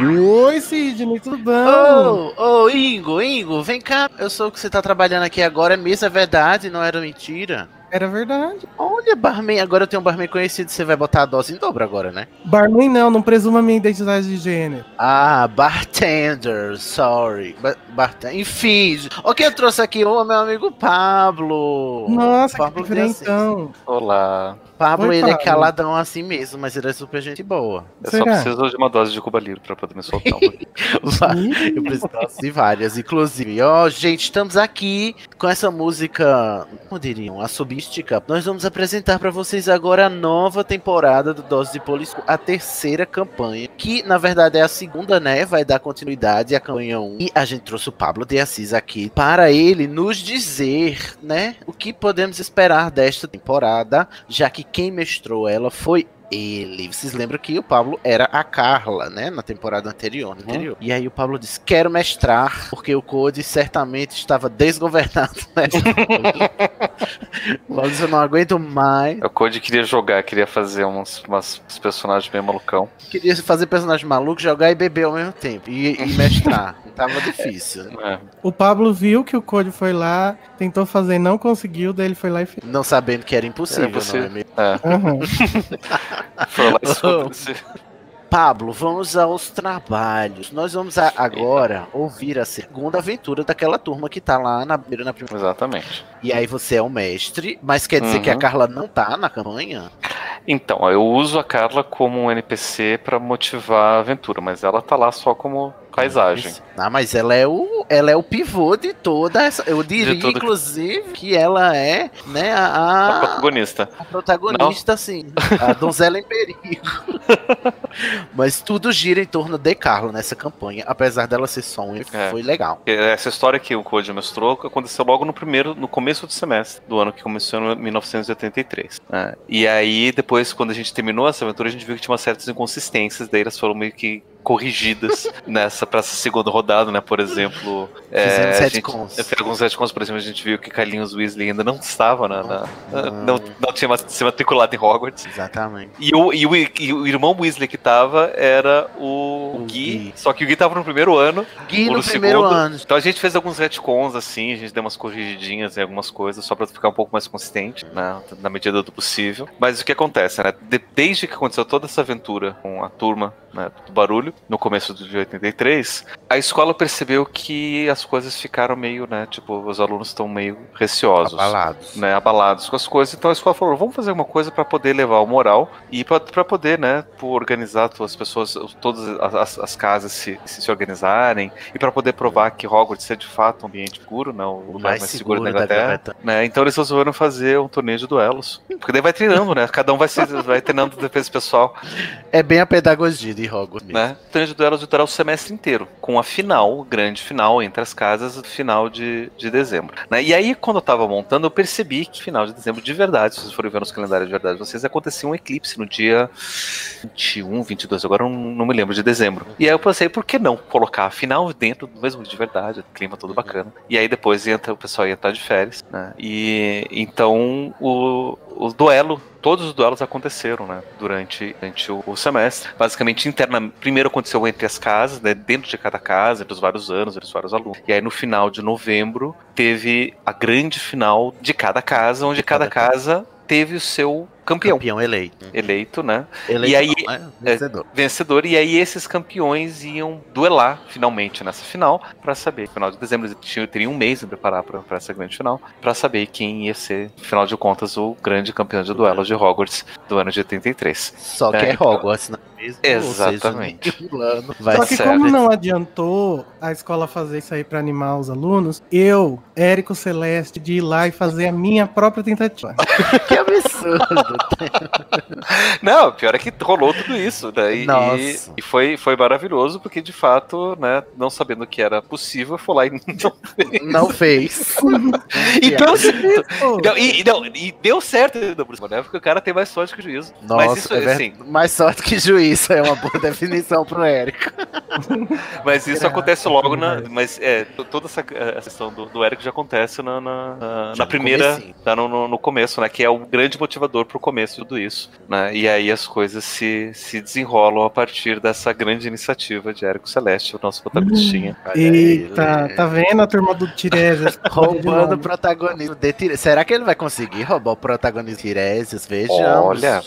Oi, Sidney, tudo bom? Ô, ô, Ingo, Ingo, vem cá. Eu sou o que você tá trabalhando aqui agora. É mesmo, é verdade, não era mentira. Era verdade. Olha, barman, agora eu tenho um barman conhecido, você vai botar a dose em dobro agora, né? Barman não, não presuma minha identidade de gênero. Ah, bartender, sorry. Ba bartender, enfim. O que eu trouxe aqui? Ô, meu amigo Pablo. Nossa, Pablo que diferentão. Olá. Pablo, Oi, ele é Pablo. caladão assim mesmo, mas ele é super gente boa. Eu só Será? preciso de uma dose de Cuba Livre pra poder me soltar. Eu preciso de várias, inclusive. Ó, gente, estamos aqui com essa música, como diriam, assobística. Nós vamos apresentar pra vocês agora a nova temporada do Dose de Polisco, a terceira campanha, que na verdade é a segunda, né? Vai dar continuidade à campanha 1. E a gente trouxe o Pablo de Assis aqui para ele nos dizer, né, o que podemos esperar desta temporada, já que quem mestrou ela foi ele. Vocês lembram que o Pablo era a Carla, né? Na temporada anterior. Uhum. anterior. E aí o Pablo disse: Quero mestrar, porque o Code certamente estava desgovernado. Né? Eu não aguento mais. O Code queria jogar, queria fazer uns, umas, uns personagens meio malucão. Queria fazer personagem maluco, jogar e beber ao mesmo tempo. E, e mestrar. Tava difícil. É. O Pablo viu que o Code foi lá, tentou fazer, não conseguiu, daí ele foi lá e fez. Não sabendo que era impossível, É, você- não é mesmo? É, Aham. foi lá e Pablo, vamos aos trabalhos. Nós vamos a- agora ouvir a segunda aventura daquela turma que tá lá na, na primeira Exatamente. E aí você é o mestre, mas quer dizer que a Uhum. Carla não tá na campanha? Então, eu uso a Carla como um NPC pra motivar a aventura, mas ela tá lá só como paisagem. Ah, mas ela é o, ela é o pivô de toda essa. Eu diria, tudo inclusive, que ela é, né, A a, protagonista. a protagonista, assim, a donzela em perigo. mas tudo gira em torno de Carla nessa campanha, apesar dela ser só um, É. foi legal. Essa história que o Code mostrou aconteceu logo no primeiro, no começo do semestre do ano que começou em 1983. né? E aí, depois, quando a gente terminou essa aventura, a gente viu que tinha umas certas inconsistências, daí elas foram meio que corrigidas nessa para essa segunda rodada, né? Por exemplo, é, Fizemos a gente, retcons. é, alguns retcons, por exemplo, a gente viu que Carlinhos Weasley ainda não estava na, na- não, não tinha se matriculado em Hogwarts. Exatamente. E o, e, o, e o irmão Weasley que tava era o, O Gui, Gui. só que o Gui tava no primeiro ano. Gui no primeiro segundo. ano. Então a gente fez alguns retcons assim, a gente deu umas corrigidinhas em algumas coisas, só pra ficar um pouco mais consistente, né, na medida do possível. Mas o que acontece, né? de- desde que aconteceu toda essa aventura com a turma né, do barulho, no começo de 83, a escola percebeu que as coisas ficaram meio, né? Tipo, os alunos estão meio receosos Abalados. né, abalados com as coisas. Então a escola falou: vamos fazer uma coisa para poder levar o moral e para poder, né, por organizar as pessoas, todas as, as- as casas se, se, se organizarem e para poder provar que Hogwarts é de fato um ambiente seguro, né, o lugar mais, seguro, da Inglaterra. Né, então eles resolveram fazer um torneio de duelos. Porque daí vai treinando, né? Cada um vai, se, vai treinando defesa pessoal, É bem a pedagogia de Hogwarts. mesmo. né? De duelos vai durar o semestre inteiro, com a final, grande final entre as casas, final de, de dezembro. né? E aí, quando eu tava montando, eu percebi que final de dezembro, de verdade, se vocês forem ver nos calendários de verdade, de vocês acontecia um eclipse no dia 21, 22, agora eu não, não me lembro de dezembro. E aí eu pensei, por que não colocar a final dentro do mesmo de verdade, clima todo bacana. E aí depois entra, o pessoal ia estar de férias, né? E então o, o duelo todos os duelos aconteceram, né, durante, durante o, o semestre. Basicamente, interna, primeiro aconteceu entre as casas, né, dentro de cada casa, entre os vários anos, entre os vários alunos. E aí, no final de novembro, teve a grande final de cada casa, onde cada cada casa teve o seu campeão Campeão eleito. eleito, né, Eleito E aí- não, né? Vencedor. vencedor. E aí, esses campeões iam duelar finalmente nessa final, pra saber. No final de dezembro, eles tinham, teriam um mês em preparar pra, pra essa grande final, pra saber quem ia ser, afinal de contas, o grande campeão de duelos de Hogwarts do ano de 83. Só que É, é. Hogwarts, não é mesmo? Exatamente. Seja, Só que ser. como não adiantou a escola fazer isso aí pra animar os alunos, eu, Érico Celeste, de ir lá e fazer a minha própria tentativa. Que absurdo. Não, pior é que rolou tudo isso, né? E, Nossa. e foi, foi maravilhoso, porque de fato, né, não sabendo que era possível, foi lá e não fez. Não fez. E deu certo. Não, e, não, e deu certo ainda, por cima, né? Porque o cara tem mais sorte que juízo. Nossa, mas isso, é assim, mais sorte que juiz. É uma boa definição pro Érico. Mas isso Graças acontece logo na. Mas é, toda essa, essa questão do, do Eric já acontece na, na, na- na primeira. Tá no, no, no começo, né? Que é o grande motivador pro começo de tudo isso, né? E aí as coisas se, se desenrolam a partir dessa grande iniciativa de Érico Celeste, o nosso protagonistinha. Eita, tá vendo a turma do Tiresias? Roubando o protagonismo de Tiresias. Será que ele vai conseguir roubar o protagonismo de Tiresias? Vejamos. Olha.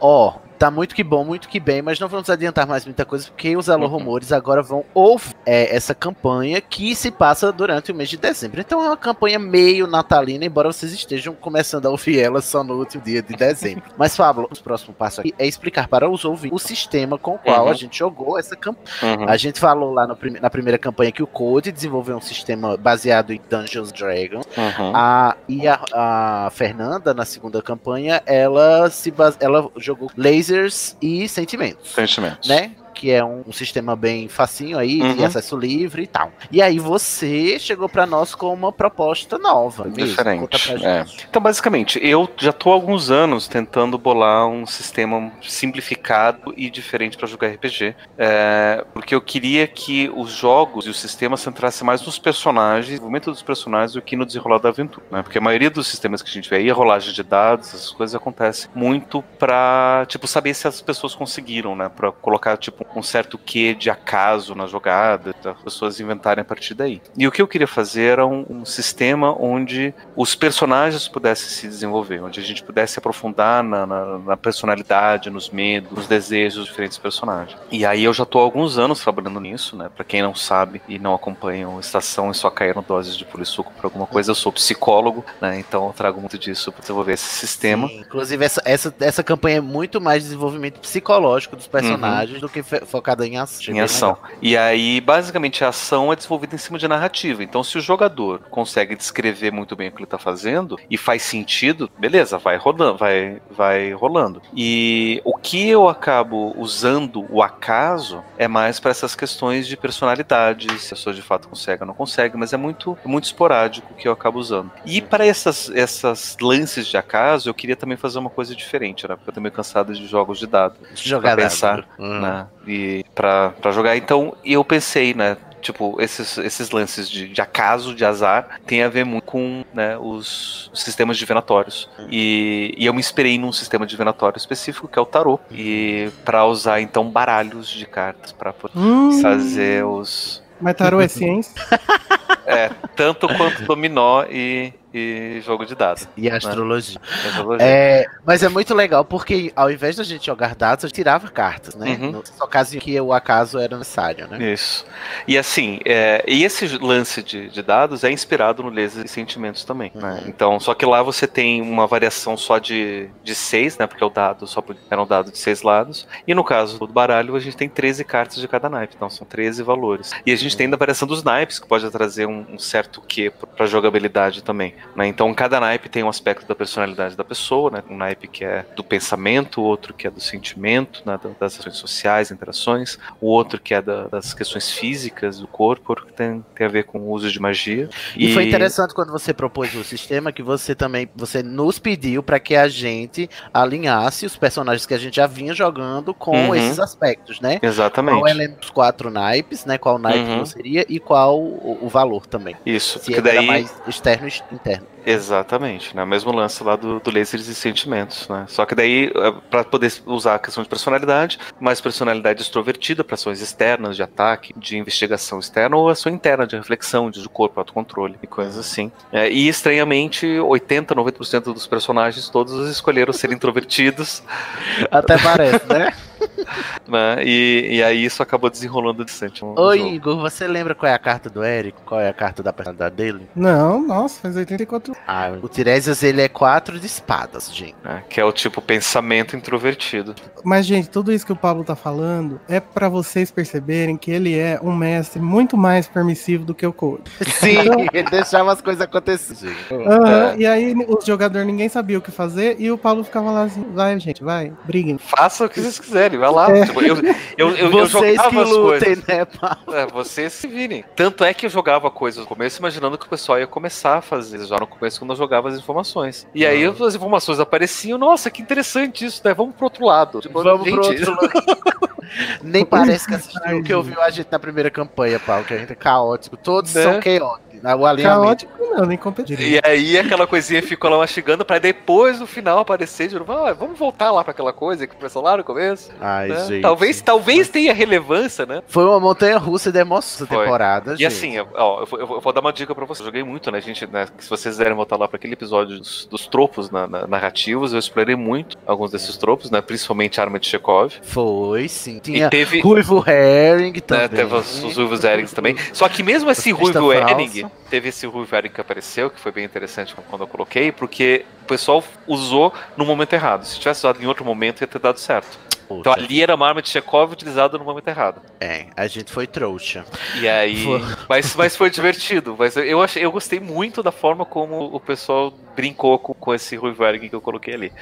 Ó, tá muito que bom, muito que bem, mas não vamos adiantar mais muita coisa, porque os Alô Uhum. Rumores agora vão ouvir é, essa campanha que se passa durante o mês de dezembro. Então é uma campanha meio natalina, embora vocês estejam começando a ouvir ela só no último dia de dezembro. mas, Pablo, o próximo passo aqui é explicar para os ouvintes o sistema com o qual Uhum. a gente jogou essa campanha. Uhum. A gente falou lá no prime- na primeira campanha que o Code desenvolveu um sistema baseado em Dungeons Dragons. Uhum. A, e a, a Fernanda, na segunda campanha, ela se ela jogou lasers e sentimentos, Sentimentos. né? Que é um, um sistema bem facinho aí, de Uhum. acesso livre e tal. E aí você chegou pra nós com uma proposta nova. Diferente, é. Então, basicamente, eu já tô há alguns anos tentando bolar um sistema simplificado e diferente para jogar RPG, é, porque eu queria que os jogos e o sistema centrasse mais nos personagens, no desenvolvimento dos personagens, do que no desenrolar da aventura. Né? Porque a maioria dos sistemas que a gente vê aí, a rolagem de dados, essas coisas acontecem muito pra, tipo, saber se as pessoas conseguiram, né? Pra colocar, tipo, um certo quê de acaso na jogada, as pessoas inventarem a partir daí. E o que eu queria fazer era um, um sistema onde os personagens pudessem se desenvolver, onde a gente pudesse aprofundar na, na- na personalidade, nos medos, nos desejos dos diferentes personagens. E aí eu já tô há alguns anos trabalhando nisso, né? Pra quem não sabe e não acompanha o Estação e só caíram doses de polissuco por alguma coisa, eu sou psicólogo, né? Então eu trago muito disso para desenvolver esse sistema. Sim, inclusive, essa, essa, essa campanha é muito mais desenvolvimento psicológico dos personagens do que focada em ação. Uhum. em ação. E aí, basicamente, a ação é desenvolvida em cima de narrativa. Então, se o jogador consegue descrever muito bem o que ele está fazendo e faz sentido, beleza, vai rolando, vai, vai rolando. E o que eu acabo usando o acaso é mais para essas questões de personalidade, se a pessoa de fato consegue ou não consegue, mas é muito, muito esporádico o que eu acabo usando. E para essas, essas lances de acaso, eu queria também fazer uma coisa diferente, né? Porque eu tô meio cansado de jogos de dado Jogar pra dado. pensar, Uhum. E pra, pra jogar. Então, eu pensei, né? Tipo, esses, esses lances de, de acaso, de azar, tem a ver muito com né, os sistemas divinatórios. E, e eu me inspirei num sistema divinatório específico, que é o tarô. E para usar, então, baralhos de cartas para Hum, fazer os. Mas tarô é ciência? É, tanto quanto dominó e, e jogo de dados. E astrologia. Astrologia. É, mas é muito legal porque ao invés da gente jogar dados, eu tirava cartas, né? Uhum. No caso em que o acaso era necessário, né? Isso. E assim, é, e esse lance de, de dados é inspirado no laser e sentimentos também. né? Uhum. Então, só que lá você tem uma variação só de, de seis, né? Porque o dado só podia- era um dado de seis lados. E no caso do baralho, a gente tem 13 cartas de cada naipe. Então são 13 valores. E a gente tem ainda a variação dos naipes, que pode trazer um, um certo quê pra jogabilidade também. Né? Então cada naipe tem um aspecto da personalidade da pessoa, né? Um naipe que é do pensamento, outro que é do sentimento, né? da- das ações sociais, interações, o outro que é da- das questões físicas do corpo, outro que tem, tem a ver com o uso de magia. E, foi interessante quando você propôs o sistema que você também você nos pediu para que a gente alinhasse os personagens que a gente já vinha jogando com Uhum. esses aspectos, né? Exatamente. Qual elenco dos quatro naipes, né? Qual naipe Uhum. seria e qual o, o valor também. Isso, Se porque ele daí. mais externo e interno. Exatamente, né? O mesmo lance lá do, do lasers e sentimentos, né? Só que daí, para poder usar a questão de personalidade, mais personalidade extrovertida para ações externas, de ataque, de investigação externa, ou ação interna, de reflexão, de corpo, autocontrole e coisas assim. É, e estranhamente, 80, 90% dos personagens todos escolheram ser introvertidos, Até parece, né? né? E, e aí isso acabou desenrolando distante. no Oi, jogo. Igor, você lembra qual é a carta do Érico? Qual é a carta da personalidade dele? Não, nossa, faz 84. Ah, o Tiresias, ele é quatro de espadas, gente. né? Que é o tipo pensamento introvertido. Mas, gente, tudo isso que o Pablo tá falando é pra vocês perceberem que ele é um mestre muito mais permissivo do que o Code. Sim, ele deixava as coisas acontecerem. Aham, É. E aí os jogadores ninguém sabia o que fazer e o Paulo ficava lá assim, vai, gente, vai, briguem. Faça o que vocês quiserem, vai lá. É. Tipo, eu, eu, eu, eu Vocês jogava que as lutem, coisas. né, Paulo? É, vocês se virem. Tanto é que eu jogava coisas no começo, imaginando que o pessoal ia começar a fazer já no começo quando eu jogava as informações. E aí Uhum. as informações apareciam, nossa, que interessante isso, né? Vamos pro outro lado. Tipo, Vamos pro gente, outro lado. Nem parece que assistiu o que ouviu a gente na primeira campanha, Paulo, que a gente é caótico. Todos Né? são chaotic. O alinhamento. Caótico não, nem competitivo. E aí aquela coisinha ficou lá mastigando pra depois no final aparecer de novo. Ah, vamos voltar lá pra aquela coisa que começou lá no começo. Ai, né? gente. Talvez, talvez tenha relevância, né? Foi uma montanha russa de emoção essa temporada, E gente. assim, ó, eu, vou- eu vou- eu vou dar uma dica pra vocês. Eu joguei muito, né, gente? Né, se vocês quiserem voltar lá pra aquele episódio dos, dos tropos na- na- narrativos, eu explorei muito alguns desses tropos, né? Principalmente a arma de Chekhov. Foi, sim. E Tinha teve. Ruivo Herring também. Né, teve os, os Ruivos Erings também. Só que mesmo esse Ruivo falsa. Teve esse Ering que apareceu, que foi bem interessante quando eu coloquei, porque o pessoal usou no momento errado. Se tivesse usado em outro momento, ia ter dado certo. Poxa, Então ali era uma arma de Chekhov utilizada no momento errado. É, a gente foi trouxa. E aí. Mas, mas foi divertido. Mas eu, achei, eu gostei muito da forma como o pessoal brincou com, com esse Ering que eu coloquei ali.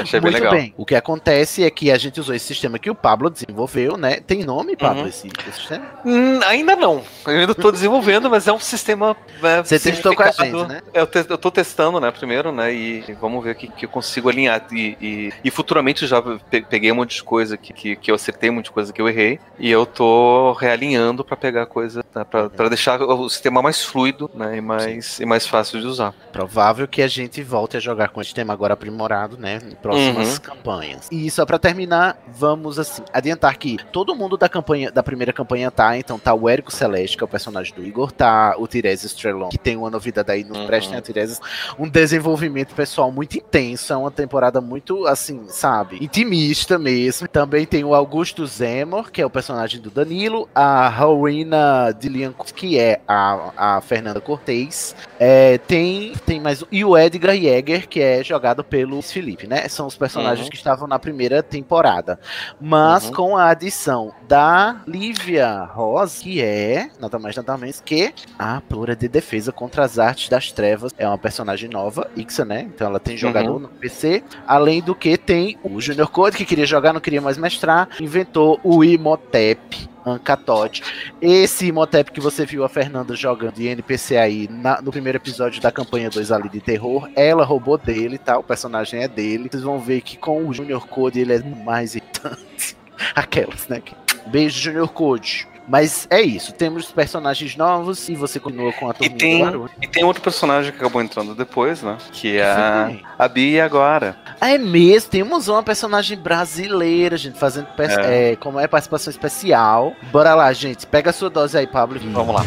Achei bem Muito legal. bem. O que acontece é que a gente usou esse sistema que o Pablo desenvolveu, né? Tem nome, Pablo, Uhum. esse, esse sistema? Hum, ainda não. Eu ainda tô desenvolvendo, mas é um sistema. né, Você testou com a gente, né? Eu, te, eu tô testando, né, primeiro, né? E vamos ver o que, que eu consigo alinhar. E, e, e futuramente já pe- peguei um monte de coisa que, que, que eu acertei, de coisa que eu errei. E eu tô realinhando pra pegar coisa, né, pra, pra deixar o sistema mais fluido, né? E mais, e mais fácil de usar. Provável que a gente volte a jogar com esse tema agora aprimorado, né? Em próximas Uhum. campanhas. E só pra terminar, vamos assim, adiantar que todo mundo da campanha, da primeira campanha tá, então tá o Érico Celeste, que é o personagem do Igor, tá o Tiresias Strelon, que tem uma novidade aí, nos Uhum. prestem a Tiresias, um desenvolvimento pessoal muito intenso, é uma temporada muito, assim, sabe, intimista mesmo. Também tem o Augusto Zemor, que é o personagem do Danilo, a Rowena Dillian, que é a, a Fernanda Cortez, é, tem, tem mais. E o Edgar Jäger, que é jogado pelo Felipe, né? São os personagens Uhum. que estavam na primeira temporada. Mas Uhum. com a adição da Lívia Ross, que é nada mais nada menos que a Plura de Defesa contra as Artes das Trevas. É uma personagem nova, Ixa, né? Então ela tem jogador Uhum. no PC. Além do que tem o Junior Code, que queria jogar, não queria mais mestrar. Inventou o Imhotep. Ancatote. Esse Imhotep que você viu a Fernanda jogando de NPC aí na- no primeiro episódio da campanha 2 ali de terror, ela roubou dele, tá? O personagem é dele. Vocês vão ver que com o Junior Code ele é mais irritante. Aquelas, né? Beijo, Junior Code. Mas é isso, temos personagens novos e você continua com a turminha tem- do barulho. E tem outro personagem que acabou entrando depois, né? Que é a, a Bia agora. É mesmo, temos uma personagem brasileira, gente, fazendo É. é, como é participação especial. Bora lá, gente, pega a sua dose aí, Pablo. Vamos lá.